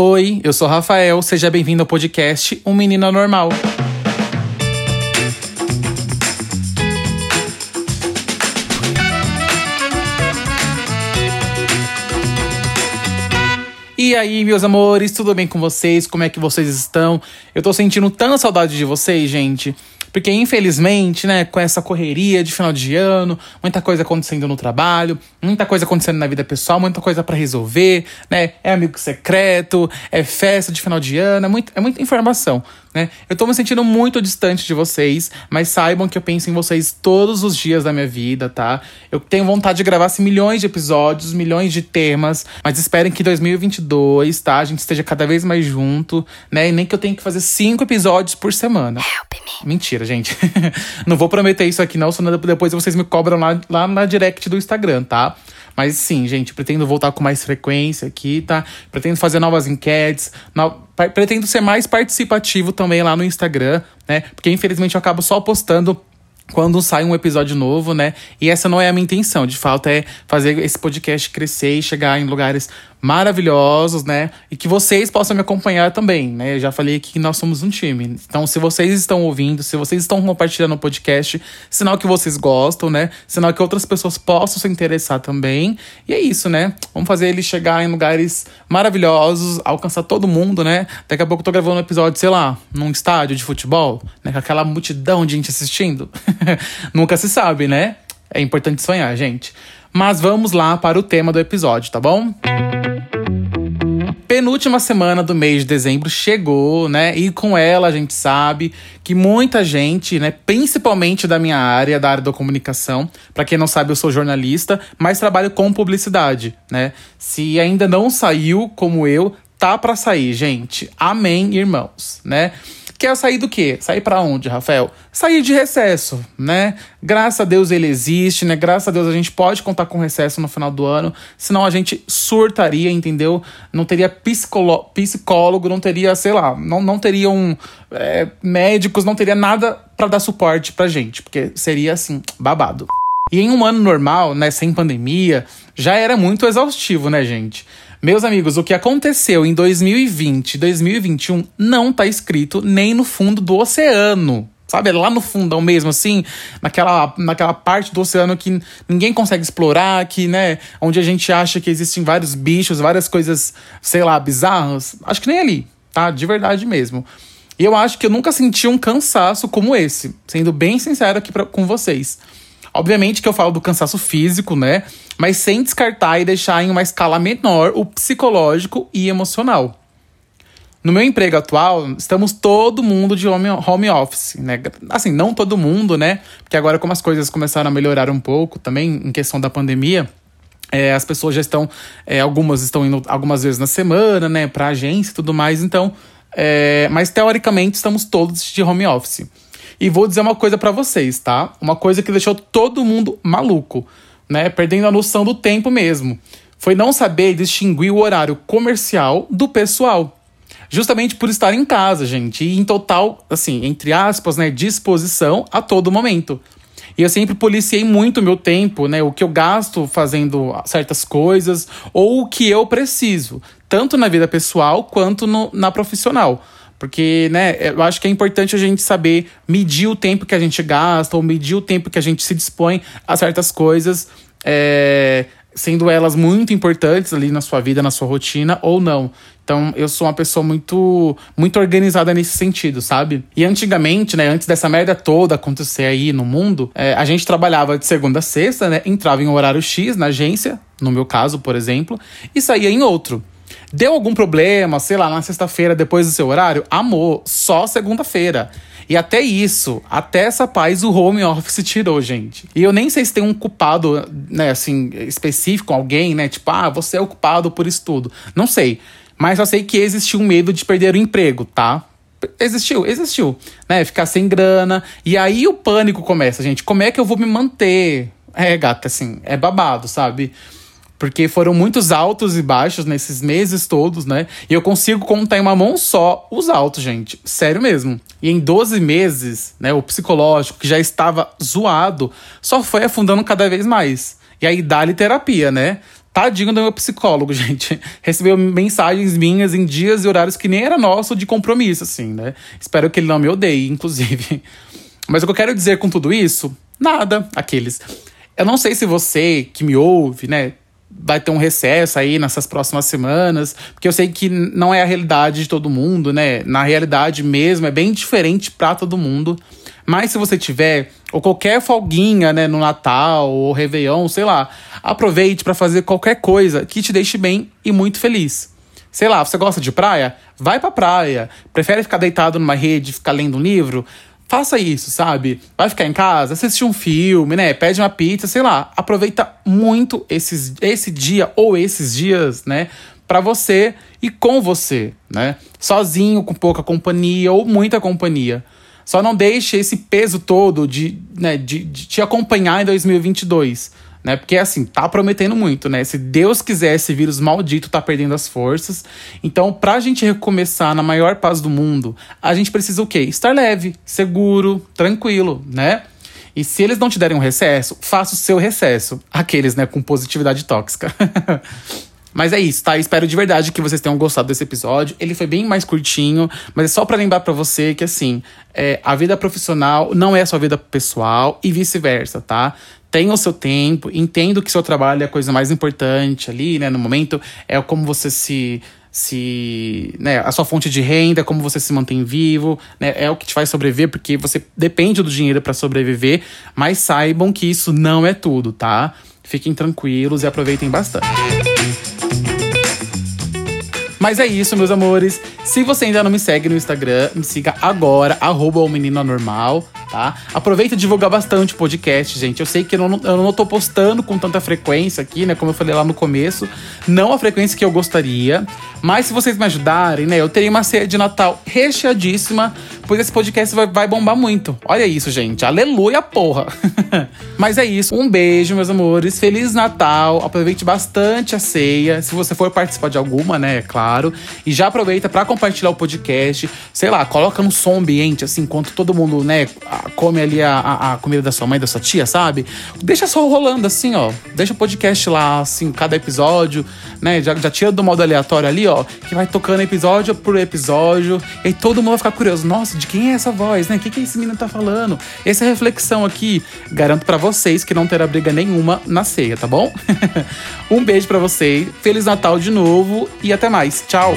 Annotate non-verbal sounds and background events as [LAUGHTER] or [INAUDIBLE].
Oi, eu sou Rafael, seja bem-vindo ao podcast Um Menino Normal. E aí, meus amores, tudo bem com vocês? Como é que vocês estão? Eu tô sentindo tanta saudade de vocês, gente. Porque, infelizmente, né, com essa correria de final de ano, muita coisa acontecendo no trabalho, muita coisa acontecendo na vida pessoal, muita coisa para resolver, né? É amigo secreto, é festa de final de ano, é, muito, é muita informação, né? Eu tô me sentindo muito distante de vocês, mas saibam que eu penso em vocês todos os dias da minha vida, tá? Eu tenho vontade de gravar assim, milhões de episódios, milhões de temas, mas esperem que 2022, tá? A gente esteja cada vez mais junto, né? E nem que eu tenha que fazer cinco episódios por semana. Help me. Mentira, gente. [LAUGHS] não vou prometer isso aqui, não, senão depois vocês me cobram lá, lá na direct do Instagram, tá? Mas sim, gente, pretendo voltar com mais frequência aqui, tá? Pretendo fazer novas enquetes, no... pretendo ser mais participativo também lá no Instagram, né? Porque infelizmente eu acabo só postando quando sai um episódio novo, né? E essa não é a minha intenção. De fato, é fazer esse podcast crescer e chegar em lugares maravilhosos, né? E que vocês possam me acompanhar também, né? Eu já falei aqui que nós somos um time. Então, se vocês estão ouvindo, se vocês estão compartilhando o podcast, sinal que vocês gostam, né? Sinal que outras pessoas possam se interessar também. E é isso, né? Vamos fazer ele chegar em lugares maravilhosos, alcançar todo mundo, né? Daqui a pouco eu tô gravando um episódio, sei lá, num estádio de futebol, né? Com aquela multidão de gente assistindo. [LAUGHS] [LAUGHS] Nunca se sabe, né? É importante sonhar, gente. Mas vamos lá para o tema do episódio, tá bom? Penúltima semana do mês de dezembro chegou, né? E com ela a gente sabe que muita gente, né, principalmente da minha área, da área da comunicação, para quem não sabe, eu sou jornalista, mas trabalho com publicidade, né? Se ainda não saiu como eu, tá para sair, gente. Amém, irmãos, né? Quer sair do quê? Sair para onde, Rafael? Sair de recesso, né? Graças a Deus ele existe, né? Graças a Deus a gente pode contar com recesso no final do ano, senão a gente surtaria, entendeu? Não teria psicólogo, não teria, sei lá, não, não teriam é, médicos, não teria nada para dar suporte pra gente, porque seria assim, babado. E em um ano normal, né, sem pandemia, já era muito exaustivo, né, gente? Meus amigos, o que aconteceu em 2020 e 2021 não tá escrito nem no fundo do oceano. Sabe, lá no fundão mesmo, assim, naquela, naquela parte do oceano que ninguém consegue explorar, que, né, onde a gente acha que existem vários bichos, várias coisas, sei lá, bizarras. Acho que nem ali, tá? De verdade mesmo. E eu acho que eu nunca senti um cansaço como esse, sendo bem sincero aqui pra, com vocês. Obviamente que eu falo do cansaço físico, né? Mas sem descartar e deixar em uma escala menor o psicológico e emocional. No meu emprego atual, estamos todo mundo de home, home office, né? Assim, não todo mundo, né? Porque agora, como as coisas começaram a melhorar um pouco também em questão da pandemia, é, as pessoas já estão. É, algumas estão indo algumas vezes na semana, né? Pra agência e tudo mais. Então. É, mas teoricamente estamos todos de home office. E vou dizer uma coisa para vocês, tá? Uma coisa que deixou todo mundo maluco, né? Perdendo a noção do tempo mesmo. Foi não saber distinguir o horário comercial do pessoal. Justamente por estar em casa, gente. E em total, assim, entre aspas, né? Disposição a todo momento. E eu sempre policiei muito o meu tempo, né? O que eu gasto fazendo certas coisas ou o que eu preciso, tanto na vida pessoal quanto no, na profissional. Porque, né, eu acho que é importante a gente saber medir o tempo que a gente gasta ou medir o tempo que a gente se dispõe a certas coisas, é, sendo elas muito importantes ali na sua vida, na sua rotina ou não. Então, eu sou uma pessoa muito muito organizada nesse sentido, sabe? E antigamente, né, antes dessa merda toda acontecer aí no mundo, é, a gente trabalhava de segunda a sexta, né, entrava em um horário X na agência, no meu caso, por exemplo, e saía em outro. Deu algum problema, sei lá, na sexta-feira depois do seu horário? Amor, só segunda-feira. E até isso, até essa paz o home office tirou, gente. E eu nem sei se tem um culpado, né, assim, específico, alguém, né, tipo, ah, você é o culpado por isso tudo. Não sei. Mas só sei que existiu um medo de perder o emprego, tá? Existiu, existiu, né? Ficar sem grana. E aí o pânico começa, gente. Como é que eu vou me manter? É, gata, assim, é babado, sabe? Porque foram muitos altos e baixos nesses meses todos, né? E eu consigo contar em uma mão só os altos, gente. Sério mesmo. E em 12 meses, né, o psicológico, que já estava zoado, só foi afundando cada vez mais. E aí dá-lhe terapia, né? Tadinho do meu psicólogo, [LAUGHS] gente. Recebeu mensagens minhas em dias e horários que nem era nosso de compromisso, assim, né? Espero que ele não me odeie, inclusive. [LAUGHS] Mas o que eu quero dizer com tudo isso? Nada, aqueles. Eu não sei se você que me ouve, né, vai ter um recesso aí nessas próximas semanas, porque eu sei que não é a realidade de todo mundo, né? Na realidade mesmo é bem diferente para todo mundo. Mas se você tiver ou qualquer folguinha, né, no Natal ou Réveillon, sei lá, aproveite para fazer qualquer coisa que te deixe bem e muito feliz. Sei lá, você gosta de praia? Vai pra praia. Prefere ficar deitado numa rede, ficar lendo um livro? Faça isso, sabe? Vai ficar em casa, assistir um filme, né? Pede uma pizza, sei lá. Aproveita muito esses, esse dia ou esses dias, né? Para você e com você, né? Sozinho, com pouca companhia ou muita companhia. Só não deixe esse peso todo de, né, de, de te acompanhar em 2022 né? Porque assim, tá prometendo muito, né? Se Deus quiser, esse vírus maldito tá perdendo as forças. Então, pra gente recomeçar na maior paz do mundo, a gente precisa o quê? Estar leve, seguro, tranquilo, né? E se eles não te derem um recesso, faça o seu recesso. Aqueles, né, com positividade tóxica. [LAUGHS] Mas é isso, tá? Espero de verdade que vocês tenham gostado desse episódio. Ele foi bem mais curtinho, mas é só para lembrar para você que, assim, é, a vida profissional não é a sua vida pessoal e vice-versa, tá? Tenha o seu tempo, entendo que seu trabalho é a coisa mais importante ali, né? No momento, é como você se se né, a sua fonte de renda, como você se mantém vivo, né, é o que te faz sobreviver, porque você depende do dinheiro para sobreviver, mas saibam que isso não é tudo, tá? Fiquem tranquilos e aproveitem bastante. Mas é isso, meus amores. Se você ainda não me segue no Instagram, me siga agora, arroba o menino anormal, tá? Aproveita e divulgar bastante o podcast, gente. Eu sei que eu não, eu não tô postando com tanta frequência aqui, né? Como eu falei lá no começo. Não a frequência que eu gostaria. Mas se vocês me ajudarem, né? Eu terei uma ceia de Natal recheadíssima, pois esse podcast vai, vai bombar muito. Olha isso, gente. Aleluia, porra! [LAUGHS] Mas é isso. Um beijo, meus amores. Feliz Natal. Aproveite bastante a ceia. Se você for participar de alguma, né? É claro. E já aproveita para compartilhar o podcast. Sei lá, coloca no som ambiente, assim, enquanto todo mundo, né, come ali a, a, comida da sua mãe, da sua tia, sabe? Deixa só rolando, assim, ó. Deixa o podcast lá, assim, cada episódio, né? Já, já tira do modo aleatório ali, ó. Que vai tocando episódio por episódio. E todo mundo vai ficar curioso. Nossa, de quem é essa voz, né? O que, que esse menino tá falando? Essa reflexão aqui, garanto para vocês que não terá briga nenhuma na ceia, tá bom? [LAUGHS] um beijo para vocês. Feliz Natal de novo e até mais. Tchau!